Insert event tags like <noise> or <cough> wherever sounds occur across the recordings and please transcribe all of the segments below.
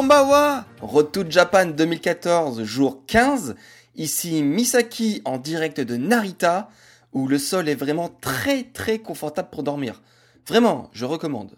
Kambawa Road Japan 2014, jour 15. Ici Misaki en direct de Narita, où le sol est vraiment très très confortable pour dormir. Vraiment, je recommande.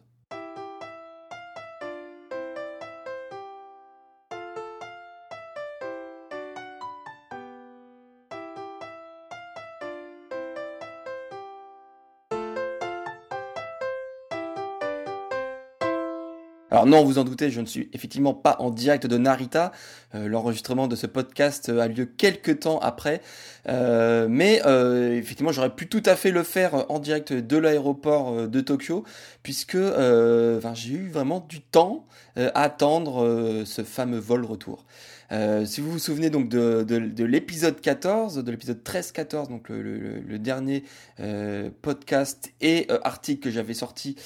Alors non, vous en doutez, je ne suis effectivement pas en direct de Narita. Euh, l'enregistrement de ce podcast a lieu quelques temps après. Euh, mais euh, effectivement, j'aurais pu tout à fait le faire en direct de l'aéroport de Tokyo, puisque j'ai eu vraiment du temps à attendre ce fameux vol retour. Euh, si vous vous souvenez donc de, de, l'épisode 14, de l'épisode 13-14, donc le, dernier euh, podcast et euh, article que j'avais sorti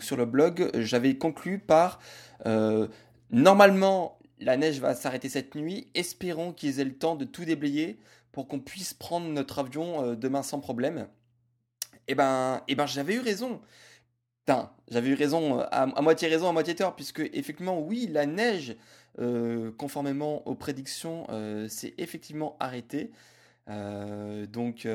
sur le blog, j'avais conclu par normalement la neige va s'arrêter cette nuit, espérons qu'ils aient le temps de tout déblayer pour qu'on puisse prendre notre avion demain sans problème. Et eh ben, et eh ben j'avais eu raison. J'avais eu raison, à, à, moitié raison, à moitié tort, puisque effectivement, oui, la neige euh, conformément aux prédictions, euh, c'est effectivement arrêté. Euh, donc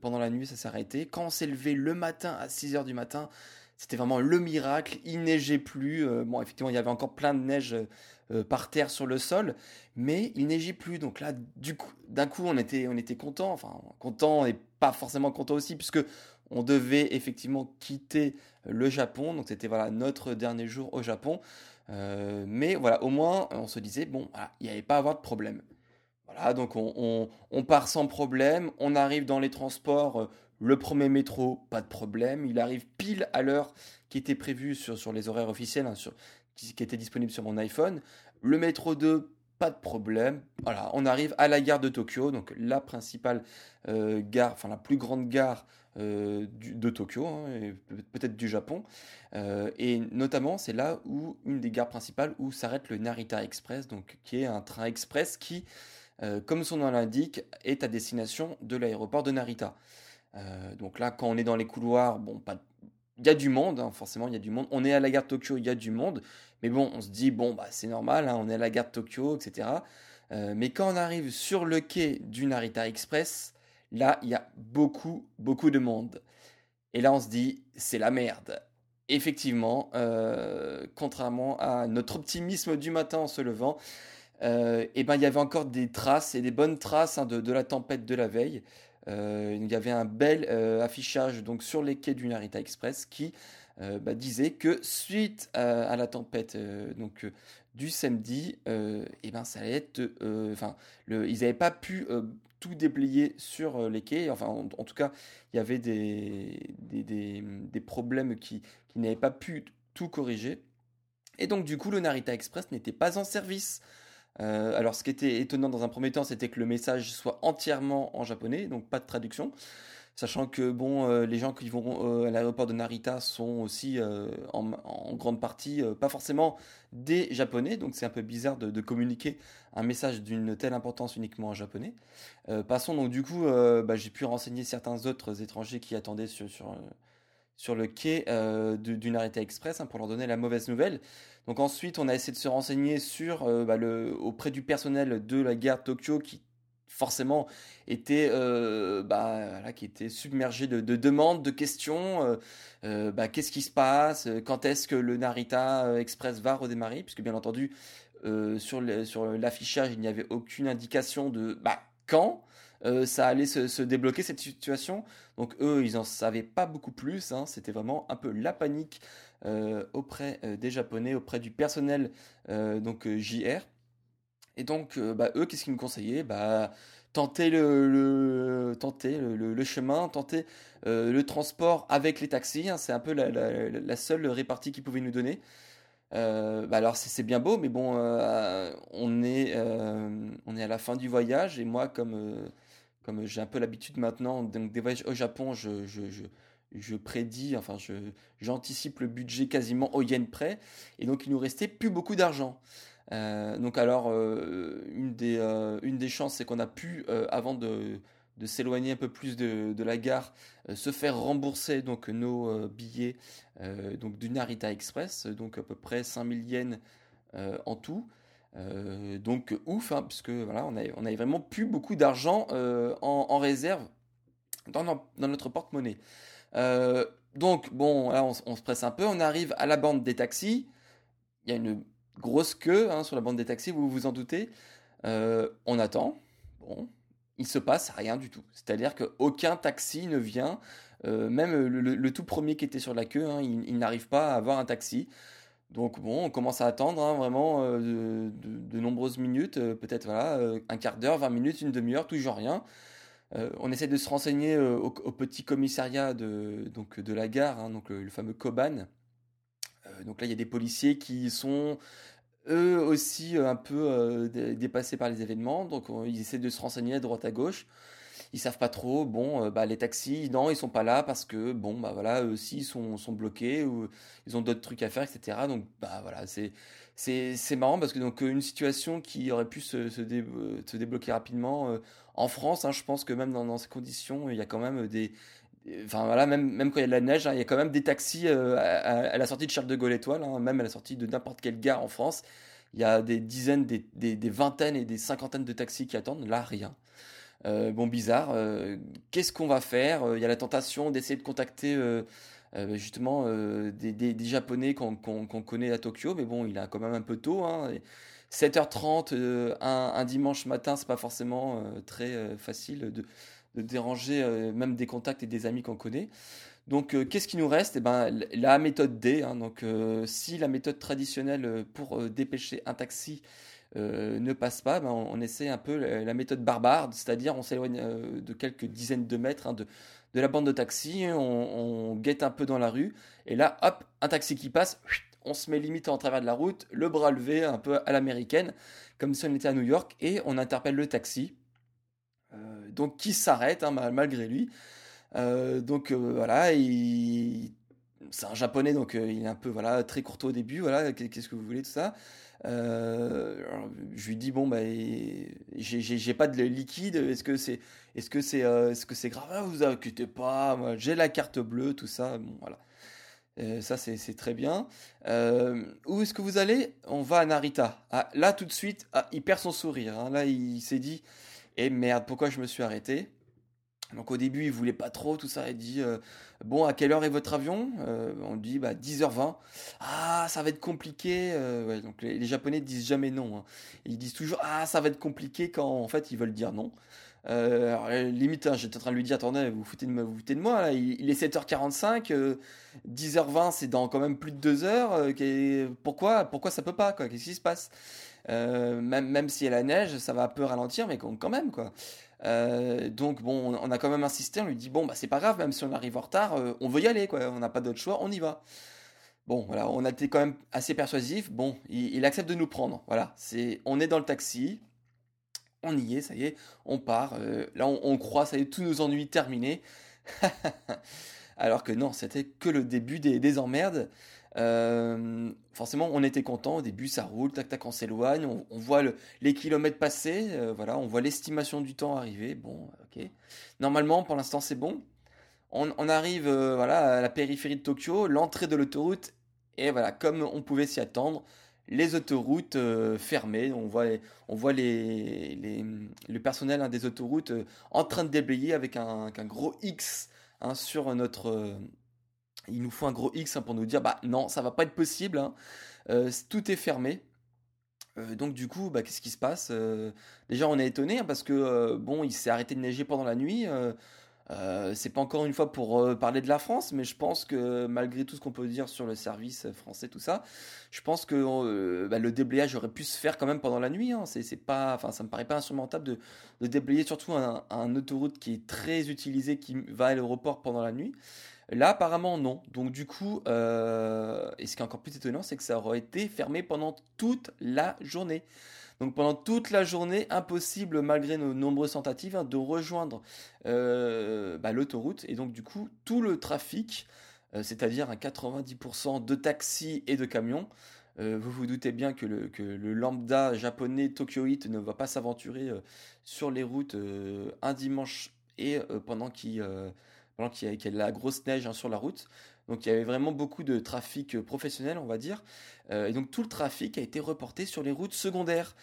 pendant la nuit, ça s'est arrêté. Quand on s'est levé le matin à 6h du matin, c'était vraiment le miracle. Il neigeait plus. bon, effectivement, il y avait encore plein de neige par terre sur le sol, mais il neigeait plus. Donc là, du coup, d'un coup, on était, on était content. Enfin, content et pas forcément content aussi, puisque on devait effectivement quitter le Japon. Donc c'était voilà notre dernier jour au Japon. Euh, mais voilà, au moins, on se disait, bon, il n'y avait pas à avoir de problème. Voilà, donc on, part sans problème, on arrive dans les transports, euh, le premier métro, pas de problème, il arrive pile à l'heure qui était prévue sur, sur les horaires officiels, hein, sur, qui, qui était disponible sur mon iPhone. Le métro 2, pas de problème. Voilà, on arrive à la gare de Tokyo, donc la principale euh, gare, enfin la plus grande gare euh, de Tokyo, hein, peut-être du Japon. Euh, et notamment, c'est là où une des gares principales où s'arrête le Narita Express, donc qui est un train express qui, euh, comme son nom l'indique, est à destination de l'aéroport de Narita. donc là, quand on est dans les couloirs, bon, pas il y a du monde, hein, forcément, il y a du monde. On est à la gare de Tokyo, il y a du monde. Mais bon, on se dit, bon, bah, c'est normal, hein, on est à la gare de Tokyo, etc. mais quand on arrive sur le quai du Narita Express, Là, il y a beaucoup, beaucoup de monde. Et là, on se dit, c'est la merde. Effectivement, euh, contrairement à notre optimisme du matin en se levant, euh, eh ben, il y avait encore des traces et des bonnes traces hein, de, la tempête de la veille. Euh, il y avait un bel affichage donc sur les quais du Narita Express qui bah, disait que suite à, la tempête donc du samedi, eh ben ça allait être, enfin, ils n'avaient pas pu tout déblayé sur euh, les quais. Enfin, en, tout cas, il y avait des, des, problèmes qui, qui n'avaient pas pu tout corriger. Et donc, du coup, le Narita Express n'était pas en service. Euh, alors, ce qui était étonnant dans un premier temps, c'était que le message soit entièrement en japonais, donc pas de traduction. Sachant que bon, euh, les gens qui vont euh, à l'aéroport de Narita sont aussi euh, en, grande partie pas forcément des Japonais, donc c'est un peu bizarre de, communiquer un message d'une telle importance uniquement en japonais. passons donc du coup, bah, j'ai pu renseigner certains autres étrangers qui attendaient sur, sur, le quai du, Narita Express hein, pour leur donner la mauvaise nouvelle. Donc ensuite, on a essayé de se renseigner sur bah, le, auprès du personnel de la gare Tokyo qui forcément était euh, bah, qui était submergé de, demandes, de questions. Euh, euh, bah, qu'est-ce qui se passe Quand est-ce que le Narita Express va redémarrer? Puisque bien entendu, sur l'affichage, il n'y avait aucune indication de bah, quand ça allait se, débloquer cette situation. Donc eux, ils n'en savaient pas beaucoup plus. Hein. C'était vraiment un peu la panique auprès des Japonais, auprès du personnel donc JR. Et donc, bah, eux, qu'est-ce qu'ils nous conseillaient? Bah, Tenter le, tenter le, chemin, tenter le transport avec les taxis. Hein, c'est un peu la, seule répartie qu'ils pouvaient nous donner. bah alors c'est bien beau, mais bon, on, est, on est à la fin du voyage et moi, comme, comme j'ai un peu l'habitude maintenant, donc des voyages au Japon, je, je, je prédis, enfin, j'anticipe le budget quasiment au yen près, et donc il nous restait plus beaucoup d'argent. Euh, donc alors, euh, une, des, euh, une des chances, c'est qu'on a pu, avant de, s'éloigner un peu plus de, la gare, se faire rembourser donc nos billets donc du Narita Express, donc à peu près 5000 yens en tout. donc ouf, hein, puisque voilà, on avait, on vraiment plus beaucoup d'argent en, réserve dans, notre porte-monnaie. Donc, bon, là, on, se presse un peu. On arrive à la bande des taxis. Il y a une grosse queue hein, sur la bande des taxis, vous vous en doutez. Euh, on attend. Bon, il se passe rien du tout. C'est-à-dire qu'aucun taxi ne vient. Euh, même le, tout premier qui était sur la queue, hein, il, n'arrive pas à avoir un taxi. Donc bon, on commence à attendre hein, vraiment de, de, nombreuses minutes, peut-être voilà, un quart d'heure, 20 minutes, une demi-heure, toujours rien. Euh, on essaie de se renseigner euh, au, petit commissariat de, donc, de la gare, donc le, fameux Koban. Euh, donc là, il y a des policiers qui sont eux aussi un peu dépassés par les événements. Donc ils essaient de se renseigner à droite à gauche. Ils savent pas trop. Bon, bah, les taxis, non, ils sont pas là parce que bon, bah voilà, eux aussi sont, sont bloqués ou ils ont d'autres trucs à faire, etc. Donc bah voilà, c'est c'est marrant parce que donc une situation qui aurait pu se, se, débloquer rapidement en France, hein, je pense que même dans, ces conditions, il y a quand même des. Enfin voilà, même, même quand il y a de la neige, hein, il y a quand même des taxis euh, à, la sortie de Charles de Gaulle Étoile, hein, même à la sortie de n'importe quelle gare en France. Il y a des dizaines, des, des, vingtaines et des cinquantaines de taxis qui attendent. Là, rien. Euh, bon, bizarre. Euh, qu'est-ce qu'on va faire? Il y a la tentation d'essayer de contacter justement des, des, Japonais qu'on connaît à Tokyo, mais bon, il est quand même un peu tôt. Hein, 7h30 euh, un, dimanche matin, c'est pas forcément très facile de, déranger même des contacts et des amis qu'on connaît. Donc, qu'est-ce qui nous reste? Eh ben, La méthode D. Hein. donc, si la méthode traditionnelle pour dépêcher un taxi ne passe pas, ben, on, essaie un peu la, méthode barbare, c'est-à-dire on s'éloigne de quelques dizaines de mètres hein, de, la bande de taxi, on, on, guette un peu dans la rue, et là, hop, un taxi qui passe, on se met limite en travers de la route, le bras levé un peu à l'américaine, comme si on était à New York, et on interpelle le taxi. Euh, donc qui s'arrête hein, malgré lui. Euh, donc euh, voilà, c'est un japonais, donc il est un peu voilà très courtois au début. Voilà, qu'est-ce que vous voulez tout ça Je lui dis bon bah j'ai pas de liquide. Est-ce que c'est est-ce que c'est est-ce que c'est grave ah, Vous inquiétez pas, j'ai la carte bleue, tout ça. Bon voilà. Ça, c'est très bien. Où est-ce que vous allez? On va à Narita. Ah, là, tout de suite, ah, il perd son sourire. Hein. Là, il s'est dit Eh merde, pourquoi je me suis arrêté? Donc, au début, il voulait pas trop tout ça. Il dit euh, Bon, à quelle heure est votre avion? On dit bah, 10h20. Ah, ça va être compliqué. donc, les, Japonais disent jamais non. Hein. Ils disent toujours Ah, ça va être compliqué quand en fait, ils veulent dire non. Euh, euh, limite, hein, j'étais en train de lui dire, attendez, vous foutez de, vous foutez de moi, là. Il, est 7h45, 10h20, euh, c'est dans quand même plus de 2 heures. pourquoi, pourquoi ça peut pas, Qu'est-ce qui se passe? Même, même s'il y a neige, ça va un peu ralentir, mais quand même, quoi. donc bon, on a quand même insisté, on lui dit, bon, bah c'est pas grave, même si on arrive en retard, on veut y aller, quoi. On n'a pas d'autre choix, on y va. Bon, voilà, on a été quand même assez persuasif. Bon, il, accepte de nous prendre. Voilà, c'est, on est dans le taxi, on y est, ça y est, on part. Euh, là, on, croit, ça y est, tous nos ennuis terminés. <laughs> Alors que non, c'était que le début des, emmerdes. Euh, forcément, on était content. Au début, ça roule, tac tac, on s'éloigne, on, voit les kilomètres passer, euh, voilà, on voit l'estimation du temps arriver. Bon, ok. Normalement, pour l'instant, c'est bon. On, arrive, voilà, à la périphérie de Tokyo, l'entrée de l'autoroute, et voilà, comme on pouvait s'y attendre, les autoroutes euh, fermées. On voit, on voit les, le personnel hein, des autoroutes euh, en train de déblayer avec un, gros X hein, sur notre. Euh, il nous faut un gros X hein, pour nous dire bah non, ça va pas être possible. tout est fermé. donc du coup, bah, qu'est-ce qui se passe Déjà, on est étonné parce que bon, il s'est arrêté de neiger pendant la nuit. Euh, c'est pas encore une fois pour euh, parler de la France, mais je pense que malgré tout ce qu'on peut dire sur le service français, tout ça, je pense que euh, bah, le déblayage aurait pu se faire quand même pendant la nuit. Hein. C'est, pas, enfin, ça me paraît pas insurmontable de, déblayer surtout un, un, autoroute qui est très utilisé, qui va à l'aéroport pendant la nuit. Là, apparemment, non. Donc, du coup, et ce qui est encore plus étonnant, c'est que ça aurait été fermé pendant toute la journée. Donc pendant toute la journée, impossible, malgré nos nombreuses tentatives, hein, de rejoindre euh, bah, l'autoroute. Et donc du coup, tout le trafic, euh, c'est-à-dire un 90% de taxis et de camions, euh, vous vous doutez bien que le, lambda japonais Tokyoite ne va pas s'aventurer sur les routes un dimanche et pendant qu'il y, a la grosse neige hein, sur la route. Donc il y avait vraiment beaucoup de trafic euh, professionnel, on va dire. Euh, et donc tout le trafic a été reporté sur les routes secondaires.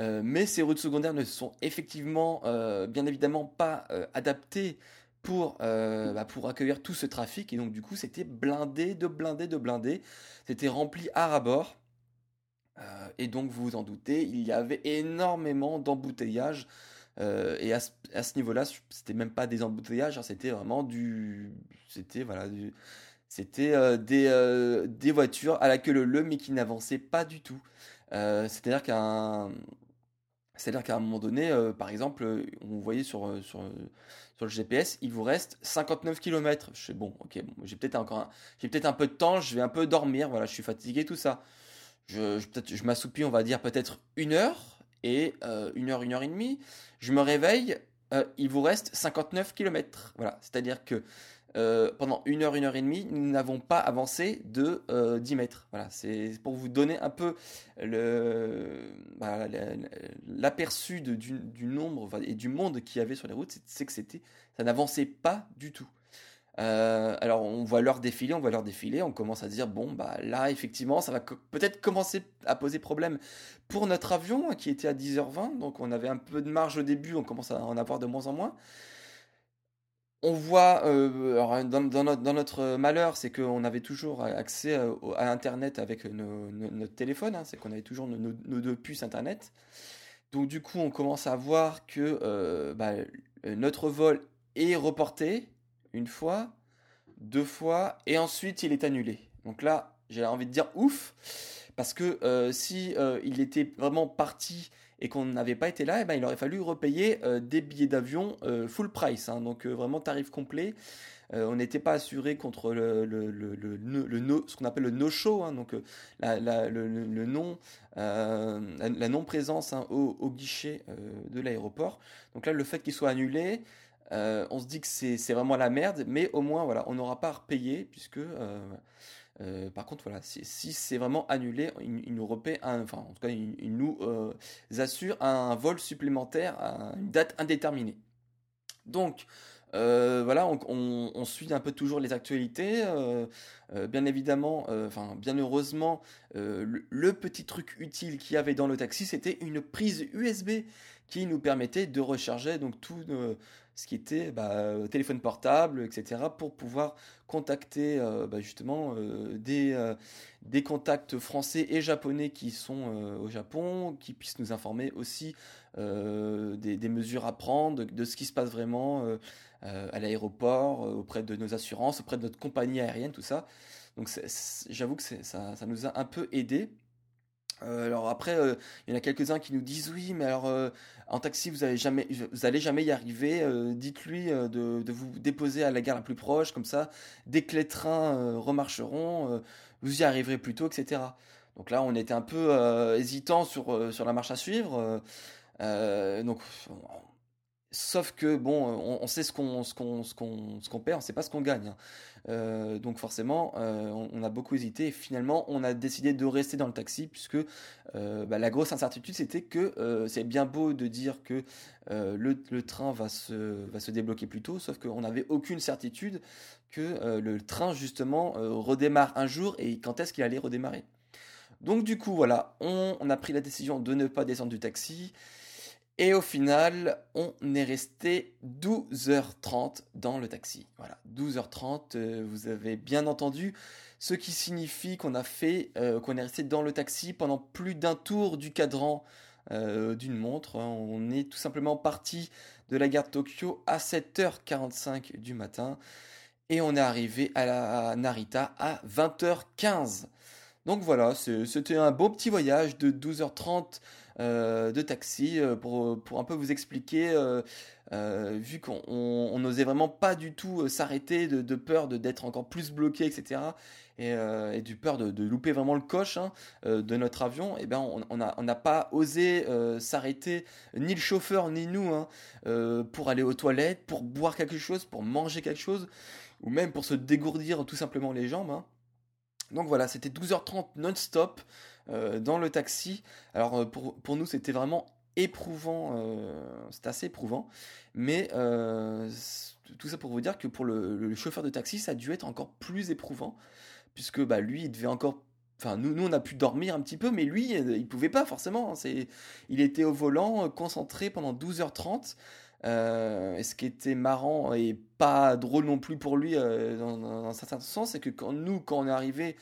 Euh, mais ces routes secondaires ne sont effectivement, bien évidemment, pas adaptées pour, bah, pour accueillir tout ce trafic. Et donc du coup, c'était blindé de blindé de blindé. C'était rempli à ras-bord. et donc vous vous en doutez, il y avait énormément d'embouteillages. et à ce, niveau-là, c'était même pas des embouteillages, hein, c'était vraiment du, c'était voilà, du, c'était euh, des, euh, des, voitures à la queue leu mais qui n'avançaient pas du tout. Euh, c'est-à-dire qu'à c'est-à-dire qu'à un moment donné, par exemple, on voyait sur, sur, sur, le GPS, il vous reste 59 km. Je sais, bon, ok, j'ai peut-être encore j'ai peut-être un peu de temps, je vais un peu dormir, voilà, je suis fatigué, tout ça. Je, je m'assoupis, on va dire peut-être une heure, et une heure, une heure et demie. Je me réveille, il vous reste 59 km. Voilà, c'est-à-dire que euh, pendant une heure, une heure et demie, nous n'avons pas avancé de 10 euh, mètres. Voilà, c'est pour vous donner un peu bah, l'aperçu du, nombre et du monde qu'il y avait sur les routes. C'est que c'était, ça n'avançait pas du tout. Euh, alors on voit l'heure défiler, on voit l'heure défiler, on commence à dire bon bah là effectivement ça va peut-être commencer à poser problème pour notre avion qui était à 10h20, donc on avait un peu de marge au début, on commence à en avoir de moins en moins on voit, euh, dans, notre, malheur, c'est qu'on avait toujours accès euh, à, Internet avec notre téléphone, hein, c'est qu'on avait toujours nos, deux puces Internet. Donc du coup, on commence à voir que euh, bah, notre vol est reporté une fois, deux fois, et ensuite il est annulé. Donc là, j'ai envie de dire ouf, parce que si il était vraiment parti et qu'on n'avait pas été là, et eh ben, il aurait fallu repayer euh, des billets d'avion euh, full price, hein. donc euh, vraiment tarif complet. on n'était pas assuré contre le, le, le ce qu'on appelle le no-show, hein. donc la, le, non, la, non-présence hein, au, au, guichet de l'aéroport. Donc là, le fait qu'il soit annulé, on se dit que c'est vraiment la merde, mais au moins, voilà, on n'aura pas à repayer, puisque euh, par contre, voilà, si, c'est vraiment annulé, il, nous enfin, en tout cas, il, nous euh, assure un vol supplémentaire à une date indéterminée. Donc, euh, voilà, on, suit un peu toujours les actualités. bien évidemment, enfin, bien heureusement, le, petit truc utile qu'il y avait dans le taxi, c'était une prise USB qui nous permettait de recharger donc tout ce qui était bah, euh, téléphone portable, etc., pour pouvoir contacter euh, bah, justement euh, des, contacts français et japonais qui sont au Japon, qui puissent nous informer aussi des, des, mesures à prendre, de, ce qui se passe vraiment à l'aéroport, auprès de nos assurances, auprès de notre compagnie aérienne, tout ça. Donc j'avoue que ça, ça nous a un peu aidé. Euh, alors après, euh, il y en a quelques-uns qui nous disent oui, mais alors euh, en taxi vous allez jamais, y arriver. Dites-lui de, vous déposer à la gare la plus proche, comme ça, dès que les trains remarcheront, vous y arriverez plus tôt, etc. Donc là, on était un peu hésitant sur sur la marche à suivre. donc Sauf que bon, on, sait ce qu'on ce qu'on ce perd, on sait pas ce qu'on gagne. Euh, donc forcément, euh, on, a beaucoup hésité et finalement, on a décidé de rester dans le taxi puisque euh, bah, la grosse incertitude c'était que c'est bien beau de dire que le, train va se débloquer plus tôt, sauf qu'on n'avait aucune certitude que le train justement redémarre un jour et quand est-ce qu'il allait redémarrer. Donc du coup voilà, on a pris la décision de ne pas descendre du taxi. Et au final, on est resté 12h30 dans le taxi. Voilà, 12h30, euh, vous avez bien entendu, ce qui signifie qu'on a fait, euh, qu'on est resté dans le taxi pendant plus d'un tour du cadran euh, d'une montre. On est tout simplement parti de la gare de Tokyo à 7h45 du matin. Et on est arrivé à, la, Narita à 20h15. Donc voilà, c'était un beau petit voyage de 12h30 euh, de taxi euh, pour, pour, un peu vous expliquer, euh, vu qu'on n'osait vraiment pas du tout s'arrêter de, peur d'être encore plus bloqué, etc. Et, du peur de, louper vraiment le coche hein, de notre avion, et eh ben on n'a on pas osé s'arrêter, ni le chauffeur ni nous, hein, pour aller aux toilettes, pour boire quelque chose, pour manger quelque chose, ou même pour se dégourdir tout simplement les jambes. Hein. Donc voilà, c'était 12h30 non-stop euh, dans le taxi. Alors euh, pour, pour nous, c'était vraiment éprouvant, euh, c'était assez éprouvant, mais tout ça pour vous dire que pour le, chauffeur de taxi, ça a dû être encore plus éprouvant, puisque bah, lui, il devait encore Enfin, nous, nous, on a pu dormir un petit peu, mais lui, il pouvait pas forcément. C'est, il était au volant, concentré pendant 12h30. Euh, et ce qui était marrant et pas drôle non plus pour lui euh, dans, un certain sens, c'est que quand nous, quand on est arrivé,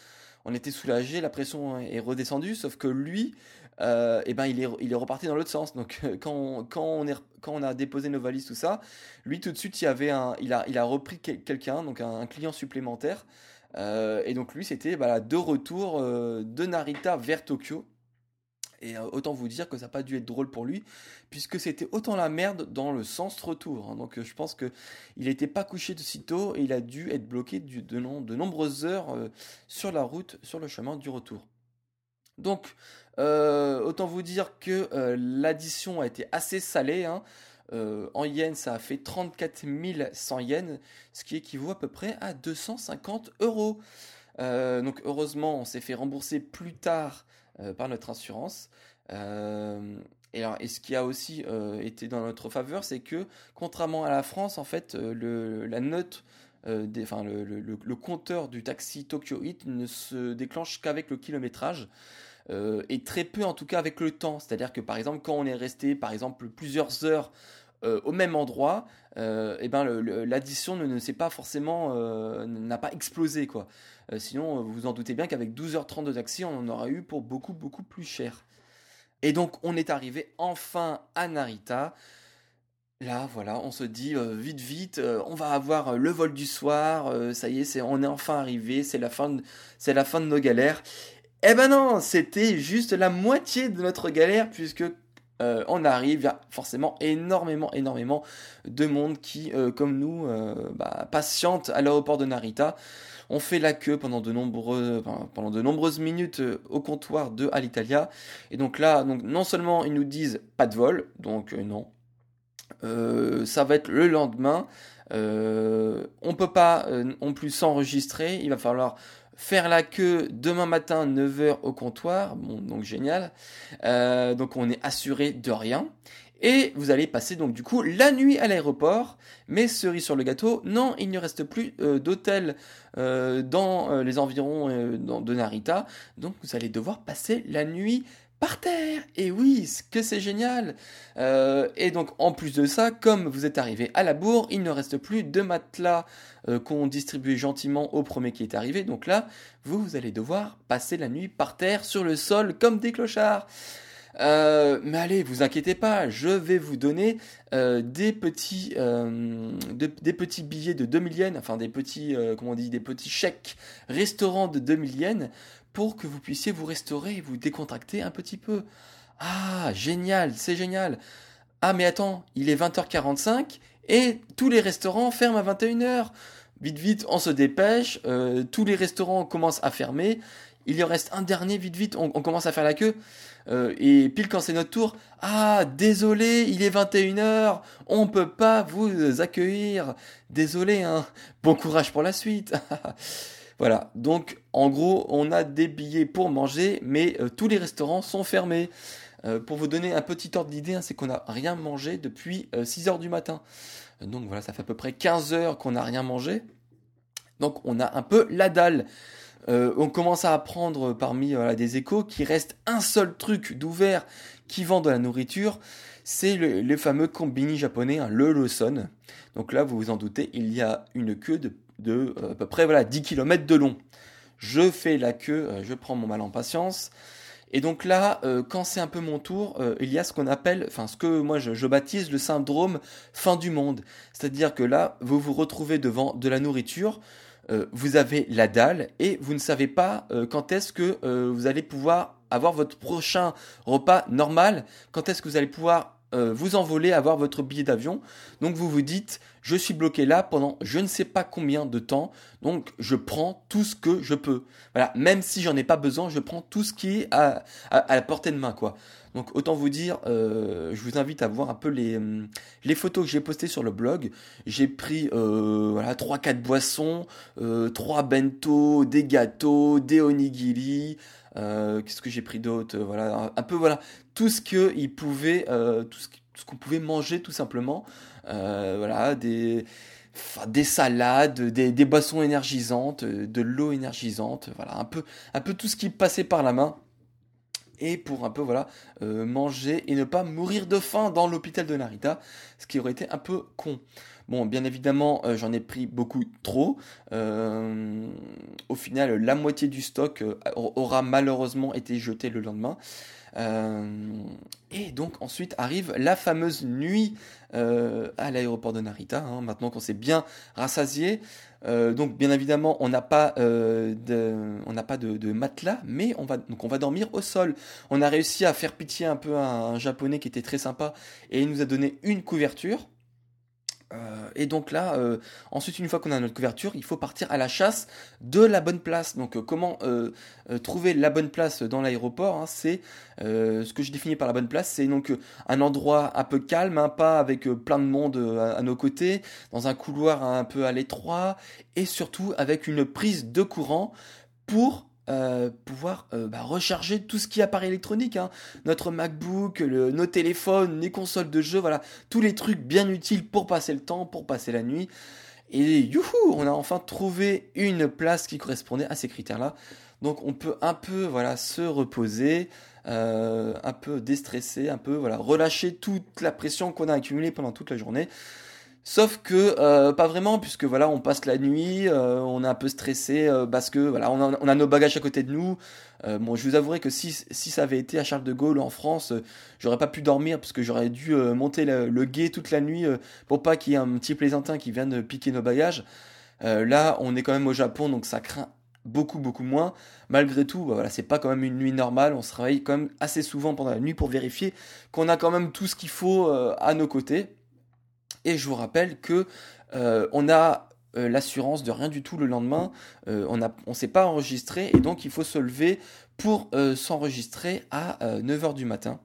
on était soulagé, la pression est redescendue, sauf que lui, euh, eh ben il est, reparti dans l'autre sens. Donc <laughs> quand on, a déposé nos valises, tout ça, lui tout de suite il, avait un, il, a, repris quelqu'un, donc un, client supplémentaire. et donc lui c'était bah, de retour de Narita vers Tokyo. Et euh, autant vous dire que ça n'a pas dû être drôle pour lui, puisque c'était autant la merde dans le sens retour. Hein. Donc euh, je pense qu'il n'était pas couché de sitôt et il a dû être bloqué de, nombreuses heures euh, sur la route, sur le chemin du retour. Donc autant vous dire que l'addition a été assez salée. Hein. en yens, ça a fait 34 100 yens, ce qui équivaut à peu près à 250 euros. donc heureusement, on s'est fait rembourser plus tard par notre assurance. Euh, et, alors, et ce qui a aussi euh, été dans notre faveur, c'est que contrairement à la France, en fait, le, la note enfin, le, le, compteur du taxi Tokyo Heat ne se déclenche qu'avec le kilométrage. et très peu en tout cas avec le temps. C'est-à-dire que par exemple quand on est resté par exemple plusieurs heures au même endroit, et eh ben l'addition ne, ne s'est pas forcément n'a pas explosé quoi. Euh, sinon, euh, vous vous en doutez bien qu'avec 12h30 de taxi, on en aura eu pour beaucoup, beaucoup plus cher. Et donc, on est arrivé enfin à Narita. Là, voilà, on se dit euh, vite, vite, on va avoir le vol du soir. ça y est, on est enfin arrivé. C'est la fin, de, c'est la fin de nos galères. Eh ben non, c'était juste la moitié de notre galère puisque on arrive, il y a forcément énormément, énormément de monde qui, comme nous, bah, patiente à l'aéroport de Narita. On fait la queue pendant de, nombreuses minutes euh, au comptoir de Alitalia. Et donc là, non seulement ils nous disent pas de vol, donc euh, non. Euh, ça va être le lendemain. On on peut pas non plus s'enregistrer. Il va falloir faire la queue demain matin 9h au comptoir. Bon, donc génial. donc on est assuré de rien. Et vous allez passer donc du coup la nuit à l'aéroport. Mais cerise sur le gâteau, non, il ne reste plus euh, d'hôtel euh, dans euh, les environs de Narita. Donc vous allez devoir passer la nuit par terre. Et oui, que c'est génial. et donc en plus de ça, comme vous êtes arrivé à la bourre, il ne reste plus de matelas qu'on distribuait gentiment au premier qui est arrivé. Donc là, vous, allez devoir passer la nuit par terre sur le sol comme des clochards. Euh, mais allez, vous inquiétez pas, je vais vous donner euh, des petits, euh, des petits billets de 2000 yens, enfin des petits, comment on dit, des petits chèques restaurants de 2000 yens pour que vous puissiez vous restaurer et vous décontracter un petit peu. Ah, génial, c'est génial. Ah, mais attends, il est 20h45 et tous les restaurants ferment à 21h. Vite, vite, on se dépêche. tous les restaurants commencent à fermer. Il y en reste un dernier, vite, vite, on commence à faire la queue. Euh, et pile quand c'est notre tour, ah désolé, il est 21h, on peut pas vous accueillir. Désolé, hein. Bon courage pour la suite. <laughs> voilà. Donc en gros, on a des billets pour manger, mais euh, tous les restaurants sont fermés. Euh, pour vous donner un petit ordre d'idée, hein, c'est qu'on n'a rien mangé depuis 6 h du matin. Donc voilà, ça fait à peu près 15 heures qu'on n'a rien mangé. Donc on a un peu la dalle. Euh, on commence à apprendre parmi des échos qu'il reste un seul truc d'ouvert qui vend de la nourriture, c'est le, fameux combini japonais, hein, le Lawson. Donc là, vous vous en doutez, il y a une queue de, euh, à peu près voilà, 10 km de long. Je fais la queue, euh, je prends mon mal en patience. Et donc là, euh, quand c'est un peu mon tour, il y a ce qu'on appelle, enfin ce que moi je, baptise le syndrome fin du monde. C'est-à-dire que là, vous vous retrouvez devant de la nourriture, vous avez la dalle et vous ne savez pas quand est-ce que vous allez pouvoir avoir votre prochain repas normal, quand est-ce que vous allez pouvoir vous envoler, avoir votre billet d'avion. Donc vous vous dites, je suis bloqué là pendant je ne sais pas combien de temps, donc je prends tout ce que je peux. Voilà, même si j'en ai pas besoin, je prends tout ce qui est à, à, la portée de main, quoi. Donc autant vous dire, euh, je vous invite à voir un peu les, hum, les photos que j'ai postées sur le blog. J'ai pris euh, voilà trois quatre boissons, euh, trois bento, des gâteaux, des onigiri. Euh, Qu'est-ce que j'ai pris d'autre? Voilà, un, peu voilà tout ce que euh, tout ce qu'on pouvait manger tout simplement. Euh, voilà, des, des salades, des, boissons énergisantes, de l'eau énergisante, voilà, un peu, tout ce qui passait par la main. Et pour un peu voilà euh, manger et ne pas mourir de faim dans l'hôpital de Narita, ce qui aurait été un peu con. Bon, bien évidemment, euh, j'en ai pris beaucoup trop. Euh, au final, la moitié du stock euh, aura malheureusement été jeté le lendemain. Et donc ensuite arrive la fameuse nuit à l'aéroport de Narita, hein, maintenant qu'on s'est bien rassasié. Donc bien évidemment on n'a pas, de, on pas matelas, mais on va, on va dormir au sol. On a réussi à faire pitié un peu à un japonais qui était très sympa et il nous a donné une couverture. Euh, et donc là, euh, ensuite, une fois qu'on a notre couverture, il faut partir à la chasse de la bonne place. Donc, euh, comment trouver la bonne place dans l'aéroport hein, C'est ce que je définis par la bonne place, c'est donc un endroit un peu calme, hein, pas avec plein de monde à, nos côtés, dans un couloir un peu à l'étroit, et surtout avec une prise de courant pour euh, pouvoir euh, bah, recharger tout ce qui est appareil électronique, hein. notre MacBook, nos téléphones, les consoles de jeux, voilà, tous les trucs bien utiles pour passer le temps, pour passer la nuit. Et youhou, on a enfin trouvé une place qui correspondait à ces critères-là. Donc on peut un peu voilà se reposer, euh, un peu déstresser, un peu voilà relâcher toute la pression qu'on a accumulée pendant toute la journée. Sauf que euh, pas vraiment puisque voilà on passe la nuit, euh, on est un peu stressé euh, parce que voilà on a, nos bagages à côté de nous. Euh, bon je vous avouerai que si, si ça avait été à Charles de Gaulle en France, j'aurais pas pu dormir parce que j'aurais dû monter le, le, guet toute la nuit pour pas qu'il y ait un petit plaisantin qui vienne piquer nos bagages. là on est quand même au Japon donc ça craint beaucoup beaucoup moins. Malgré tout, bah voilà, c'est pas quand même une nuit normale. On se réveille quand même assez souvent pendant la nuit pour vérifier qu'on a quand même tout ce qu'il faut à nos côtés. Et je vous rappelle que euh, on a euh, l'assurance de rien du tout le lendemain. Euh, on ne s'est pas enregistré et donc il faut se lever pour s'enregistrer à 9h du matin.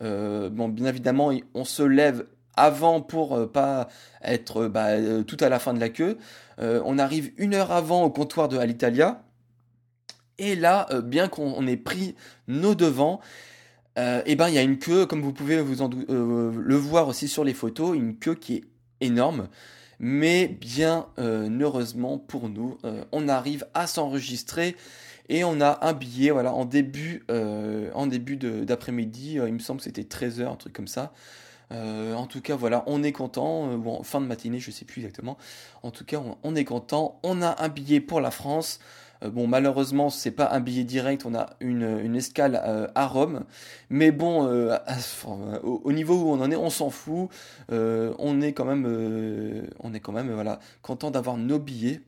bon, bien évidemment, on se lève avant pour pas être bah, tout à la fin de la queue. on arrive une heure avant au comptoir de Alitalia. Et là, bien qu'on ait pris nos devants, euh, et ben il y a une queue, comme vous pouvez en euh, le voir aussi sur les photos, une queue qui est énorme. Mais bien euh, heureusement pour nous, on arrive à s'enregistrer et on a un billet voilà en début en d'après-midi. il me semble que c'était 13h, un truc comme ça. en tout cas, voilà, on est content. bon, fin de matinée, je sais plus exactement. En tout cas, on est content. On a un billet pour la France. Euh, bon, malheureusement, c'est pas un billet direct, on a une, escale euh, à Rome. Mais bon, euh, au, niveau où on en est, on s'en fout. on est quand même, on est quand même voilà, content d'avoir nos billets.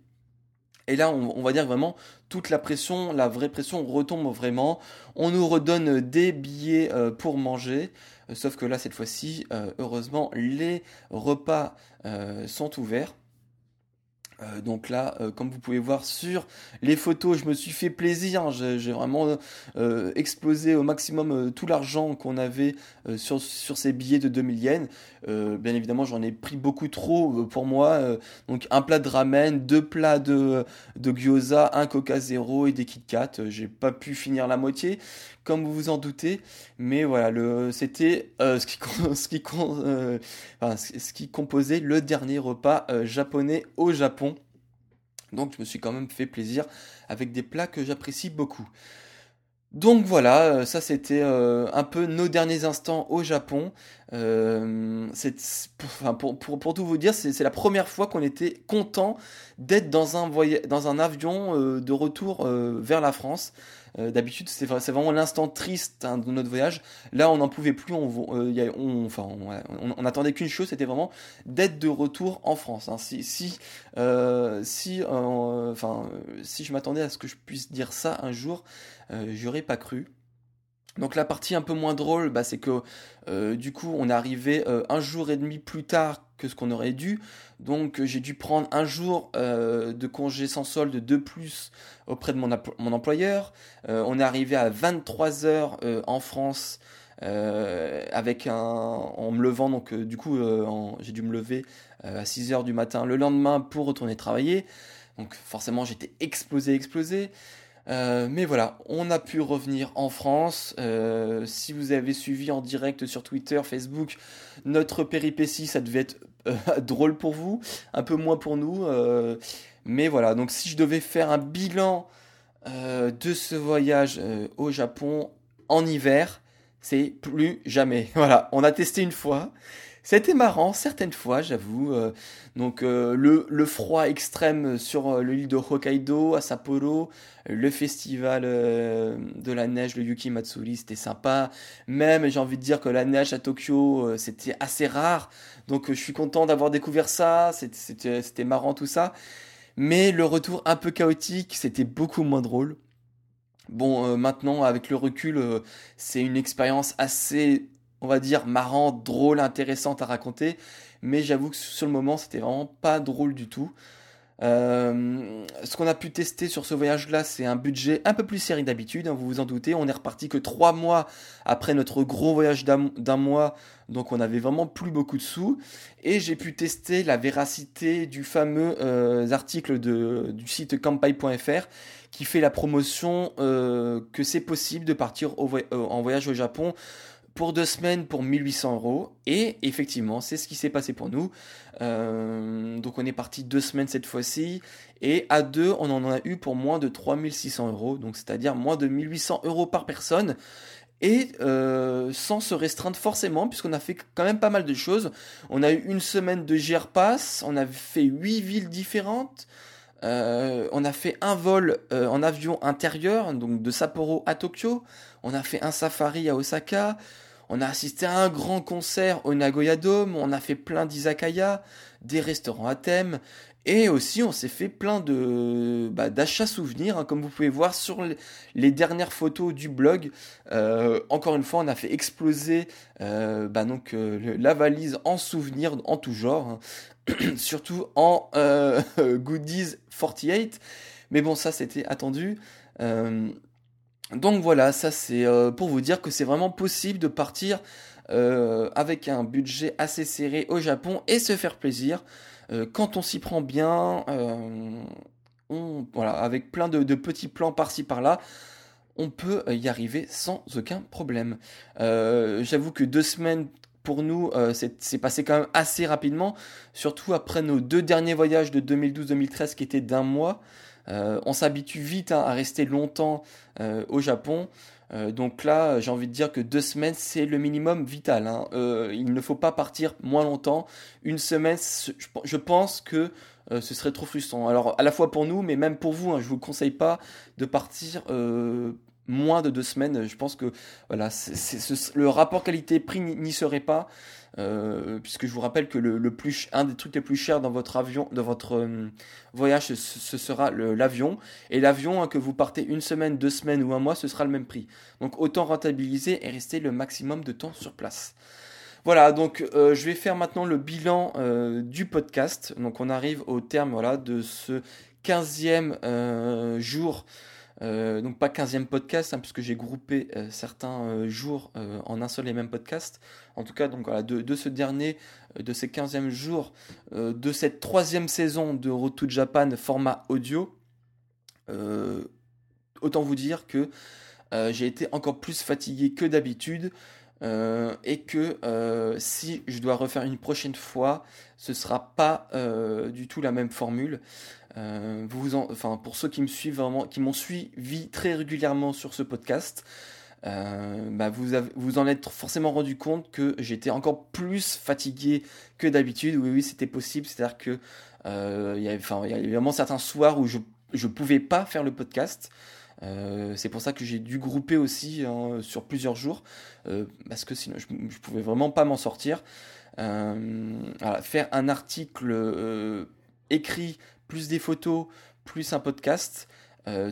Et là, on, va dire vraiment, toute la pression, la vraie pression retombe vraiment. On nous redonne des billets pour manger. sauf que là, cette fois-ci, heureusement, les repas sont ouverts. Euh, donc là, euh, comme vous pouvez voir sur les photos, je me suis fait plaisir. J'ai vraiment euh, explosé au maximum tout l'argent qu'on avait sur, sur ces billets de 2000 yens. Bien évidemment, j'en ai pris beaucoup trop pour moi. donc un plat de ramen, deux plats de, de gyoza, un coca zéro et des Kit Kat. J'ai pas pu finir la moitié, comme vous vous en doutez. Mais voilà, c'était ce qui composait le dernier repas japonais au Japon. Donc je me suis quand même fait plaisir avec des plats que j'apprécie beaucoup. Donc voilà, euh, ça c'était euh, un peu nos derniers instants au Japon. Euh, pour, tout vous dire, c'est la première fois qu'on était content d'être dans un, dans un avion de retour vers la France. D'habitude, c'est vraiment l'instant triste hein, de notre voyage. Là, on n'en pouvait plus. On, y attendait qu'une chose, c'était vraiment d'être de retour en France. Hein. Si, si, si je m'attendais à ce que je puisse dire ça un jour, j'aurais pas cru. Donc la partie un peu moins drôle, bah, c'est que euh, du coup on est arrivé euh, un jour et demi plus tard que ce qu'on aurait dû. Donc j'ai dû prendre un jour euh, de congé sans solde de plus auprès de mon, mon employeur. on est arrivé à 23 heures en France avec un en me levant donc du coup j'ai dû me lever à 6 heures du matin le lendemain pour retourner travailler. Donc forcément j'étais explosé explosé. Euh, mais voilà, on a pu revenir en France. Euh, si vous avez suivi en direct sur Twitter, Facebook, notre péripétie, ça devait être euh, <laughs> drôle pour vous, un peu moins pour nous. mais voilà, donc si je devais faire un bilan de ce voyage au Japon en hiver, c'est plus jamais. <laughs> Voilà, on a testé une fois. C'était marrant certaines fois, j'avoue. Euh, donc euh, le, froid extrême sur euh, l'île de Hokkaido, à Sapporo, le festival de la neige, le Yuki Matsuri, c'était sympa. Même, j'ai envie de dire que la neige à Tokyo, c'était assez rare. Donc je suis content d'avoir découvert ça. C'était marrant tout ça. Mais le retour un peu chaotique, c'était beaucoup moins drôle. Bon, maintenant, avec le recul, c'est une expérience assez on va dire, marrant, drôle, intéressante à raconter. Mais j'avoue que sur le moment, c'était vraiment pas drôle du tout. Euh, ce qu'on a pu tester sur ce voyage-là, c'est un budget un peu plus serré d'habitude, hein, vous vous en doutez. On est reparti que trois mois après notre gros voyage d'un mois, donc on avait vraiment plus beaucoup de sous. Et j'ai pu tester la véracité du fameux euh, article du site campai.fr qui fait la promotion euh, que c'est possible de partir en voyage au Japon pour deux semaines pour 1800 euros. Et effectivement, c'est ce qui s'est passé pour nous. Euh, donc on est parti deux semaines cette fois-ci. Et à deux, on en a eu pour moins de 3600 euros. Donc c'est-à-dire moins de 1800 euros par personne. Et euh, sans se restreindre forcément, puisqu'on a fait quand même pas mal de choses. On a eu une semaine de GR Pass, on a fait huit villes différentes. Euh, on a fait un vol en avion intérieur, donc de Sapporo à Tokyo. On a fait un safari à Osaka. On a assisté à un grand concert au Nagoya Dome, on a fait plein d'izakaya, des restaurants à thème, et aussi on s'est fait plein de bah, d'achats souvenirs, hein, comme vous pouvez voir sur les dernières photos du blog. Euh, encore une fois, on a fait exploser euh, bah, euh, la valise en souvenirs en tout genre, hein. <clears throat> surtout en <laughs> goodies 48. Mais bon, ça c'était attendu. Donc voilà, ça c'est euh, pour vous dire que c'est vraiment possible de partir euh, avec un budget assez serré au Japon et se faire plaisir. Euh, quand on s'y prend bien, voilà, avec plein de, petits plans par-ci par-là, on peut y arriver sans aucun problème. J'avoue que deux semaines pour nous, c'est passé quand même assez rapidement, surtout après nos deux derniers voyages de 2012-2013 qui étaient d'un mois. Euh, on s'habitue vite hein, à rester longtemps euh, au Japon. Euh, donc là, j'ai envie de dire que deux semaines, c'est le minimum vital. Hein. il ne faut pas partir moins longtemps. Une semaine, je pense que ce serait trop frustrant. Alors à la fois pour nous, mais même pour vous, hein, je vous conseille pas de partir moins de deux semaines. Je pense que voilà, le rapport qualité-prix n'y serait pas. Euh, puisque je vous rappelle que le, plus, un des trucs les plus chers dans votre avion, dans votre euh, voyage, ce, sera l'avion. Et l'avion, hein, que vous partez une semaine, deux semaines ou un mois, ce sera le même prix. Donc autant rentabiliser et rester le maximum de temps sur place. Voilà, donc euh, je vais faire maintenant le bilan du podcast. Donc on arrive au terme voilà, de ce 15e jour euh, donc pas 15e podcast, hein, puisque j'ai groupé euh, certains euh, jours en un seul et même podcast. En tout cas, donc voilà, de, ce dernier, de ces 15e jours, de cette troisième saison de Road to Japan format audio, autant vous dire que j'ai été encore plus fatigué que d'habitude. Et que si je dois refaire une prochaine fois, ce sera pas du tout la même formule. Euh, pour ceux qui me suivent vraiment, qui m'ont suivi très régulièrement sur ce podcast, euh, bah, vous, vous en êtes forcément rendu compte que j'étais encore plus fatigué que d'habitude. Oui, oui, c'était possible. C'est-à-dire que euh, il y avait vraiment certains soirs où je je pouvais pas faire le podcast. C'est pour ça que j'ai dû grouper aussi hein, sur plusieurs jours, parce que sinon je, ne pouvais vraiment pas m'en sortir. faire un article écrit, plus des photos, plus un podcast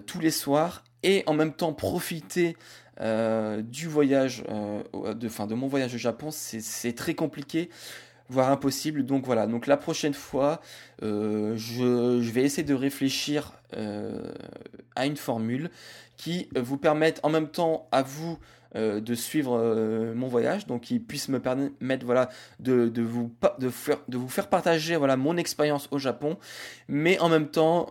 tous les soirs, et en même temps profiter du voyage, de, fin, de mon voyage au Japon, c'est très compliqué voire impossible. Donc voilà, donc la prochaine fois, euh, je, vais essayer de réfléchir euh, à une formule qui vous permette en même temps à vous euh, de suivre mon voyage, donc qui puisse me permettre voilà, de, vous, faire, partager mon expérience au Japon, mais en même temps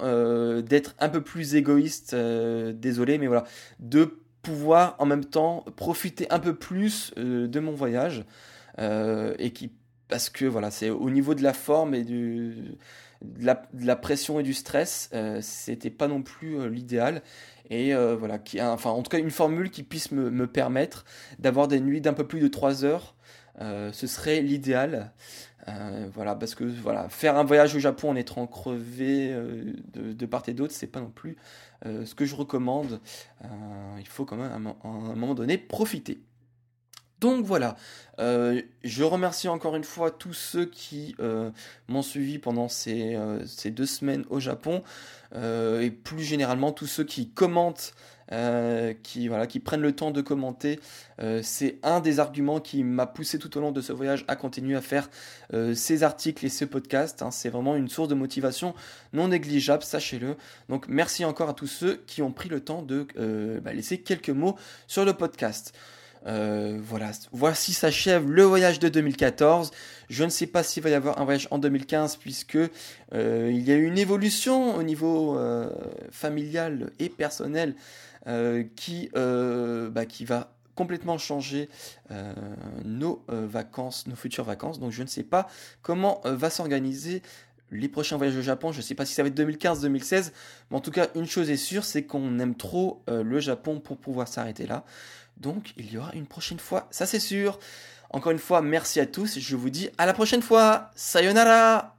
d'être un peu plus égoïste, désolé, mais voilà, de pouvoir en même temps profiter un peu plus de mon voyage et qui parce que voilà, c'est au niveau de la forme et du, de, la, pression et du stress, euh, c'était pas non plus euh, l'idéal. Et euh, voilà, qui, enfin, en tout cas, une formule qui puisse me, me permettre d'avoir des nuits d'un peu plus de 3 heures, ce serait l'idéal. voilà, parce que voilà, faire un voyage au Japon en étant crevé de, de, part et d'autre, c'est pas non plus ce que je recommande. il faut quand même à un moment donné profiter. Donc voilà, euh, je remercie encore une fois tous ceux qui euh, m'ont suivi pendant ces, euh, ces, deux semaines au Japon et plus généralement tous ceux qui commentent, qui prennent le temps de commenter. C'est un des arguments qui m'a poussé tout au long de ce voyage à continuer à faire ces articles et ce podcast. Hein. C'est vraiment une source de motivation non négligeable, sachez-le. Donc merci encore à tous ceux qui ont pris le temps de bah, laisser quelques mots sur le podcast. Euh, voilà, voici s'achève le voyage de 2014. Je ne sais pas s'il va y avoir un voyage en 2015 puisque euh, il y a eu une évolution au niveau euh, familial et personnel qui, bah, qui va complètement changer nos vacances, nos futures vacances. Donc je ne sais pas comment va s'organiser les prochains voyages au Japon. Je ne sais pas si ça va être 2015, 2016, mais en tout cas une chose est sûre, c'est qu'on aime trop le Japon pour pouvoir s'arrêter là. Donc il y aura une prochaine fois, ça c'est sûr. Encore une fois, merci à tous. Je vous dis à la prochaine fois. Sayonara